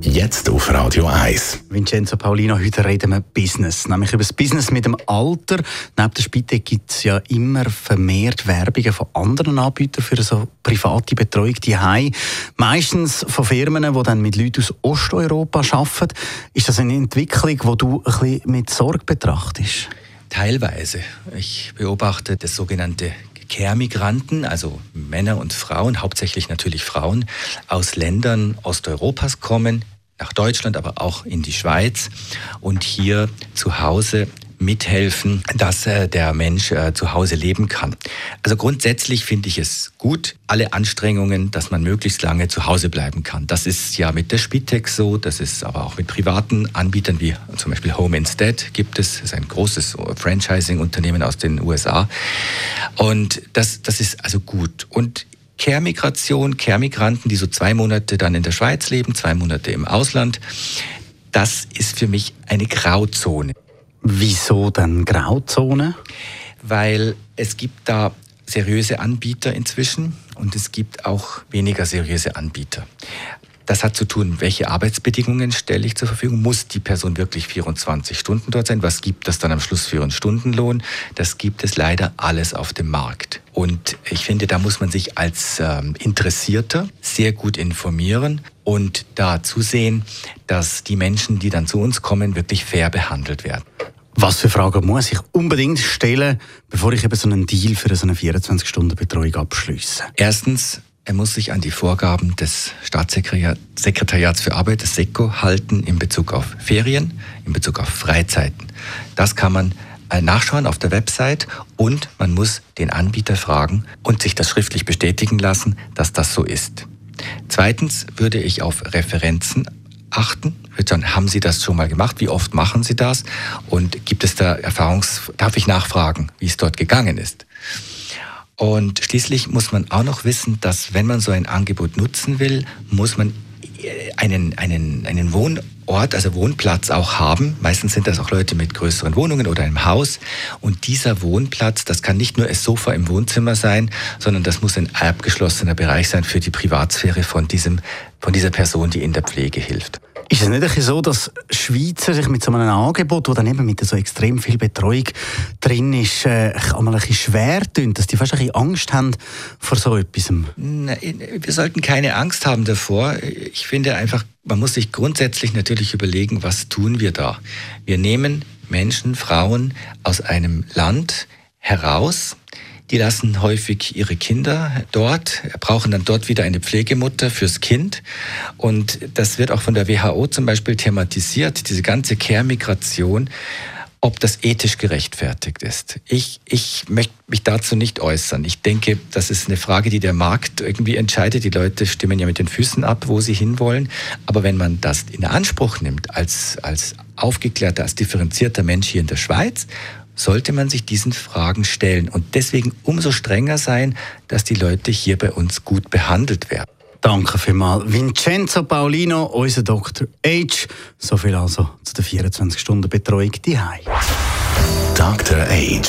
Jetzt auf Radio 1. Vincenzo Paulino, heute reden wir Business. Nämlich über das Business mit dem Alter. Neben der Spite gibt es ja immer vermehrt Werbungen von anderen Anbietern für so private Betreuung die Meistens von Firmen, die dann mit Leuten aus Osteuropa arbeiten. Ist das eine Entwicklung, die du ein bisschen mit Sorge betrachtest? Teilweise. Ich beobachte das sogenannte Care-Migranten, also Männer und Frauen, hauptsächlich natürlich Frauen, aus Ländern Osteuropas kommen, nach Deutschland, aber auch in die Schweiz und hier zu Hause mithelfen, dass äh, der Mensch äh, zu Hause leben kann. Also grundsätzlich finde ich es gut, alle Anstrengungen, dass man möglichst lange zu Hause bleiben kann. Das ist ja mit der Spitex so, das ist aber auch mit privaten Anbietern wie zum Beispiel Home Instead gibt es, das ist ein großes Franchising-Unternehmen aus den USA. Und das, das ist also gut. Und Care-Migration, Care-Migranten, die so zwei Monate dann in der Schweiz leben, zwei Monate im Ausland, das ist für mich eine Grauzone. Wieso dann Grauzone? Weil es gibt da seriöse Anbieter inzwischen und es gibt auch weniger seriöse Anbieter. Das hat zu tun, welche Arbeitsbedingungen stelle ich zur Verfügung. Muss die Person wirklich 24 Stunden dort sein? Was gibt das dann am Schluss für einen Stundenlohn? Das gibt es leider alles auf dem Markt. Und ich finde, da muss man sich als ähm, Interessierter sehr gut informieren und da zusehen, dass die Menschen, die dann zu uns kommen, wirklich fair behandelt werden. Was für Fragen muss ich unbedingt stellen, bevor ich eben so einen Deal für so eine 24-Stunden-Betreuung abschließe? Erstens, er muss sich an die Vorgaben des Staatssekretariats für Arbeit, des SECO, halten in Bezug auf Ferien, in Bezug auf Freizeiten. Das kann man äh, nachschauen auf der Website und man muss den Anbieter fragen und sich das schriftlich bestätigen lassen, dass das so ist. Zweitens würde ich auf Referenzen achten. Haben Sie das schon mal gemacht? Wie oft machen Sie das? Und gibt es da Erfahrungs... Darf ich nachfragen, wie es dort gegangen ist? Und schließlich muss man auch noch wissen, dass wenn man so ein Angebot nutzen will, muss man einen, einen, einen Wohnort, also Wohnplatz auch haben. Meistens sind das auch Leute mit größeren Wohnungen oder einem Haus. Und dieser Wohnplatz, das kann nicht nur ein Sofa im Wohnzimmer sein, sondern das muss ein abgeschlossener Bereich sein für die Privatsphäre von, diesem, von dieser Person, die in der Pflege hilft. Ist es nicht so, dass Schweizer sich mit so einem Angebot, wo dann eben mit so extrem viel Betreuung drin ist, äh, einmal ein bisschen schwer tun, dass die fast ein bisschen Angst haben vor so etwas? Wir sollten keine Angst haben davor. Ich finde einfach, man muss sich grundsätzlich natürlich überlegen, was tun wir da? Wir nehmen Menschen, Frauen aus einem Land heraus, die lassen häufig ihre Kinder dort, brauchen dann dort wieder eine Pflegemutter fürs Kind. Und das wird auch von der WHO zum Beispiel thematisiert, diese ganze Care-Migration ob das ethisch gerechtfertigt ist. Ich, ich möchte mich dazu nicht äußern. Ich denke, das ist eine Frage, die der Markt irgendwie entscheidet. Die Leute stimmen ja mit den Füßen ab, wo sie hinwollen. Aber wenn man das in Anspruch nimmt als, als aufgeklärter, als differenzierter Mensch hier in der Schweiz sollte man sich diesen Fragen stellen und deswegen umso strenger sein, dass die Leute hier bei uns gut behandelt werden. Danke vielmals. Vincenzo Paulino, unser Dr. H. So viel also zu der 24-Stunden-Betreuung die Dr. H.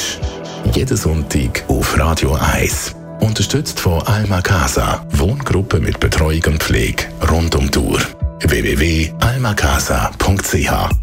Jeden Sonntag auf Radio 1. Unterstützt von Alma Casa. Wohngruppe mit Betreuung und Pflege rund um Tour. www.almacasa.ch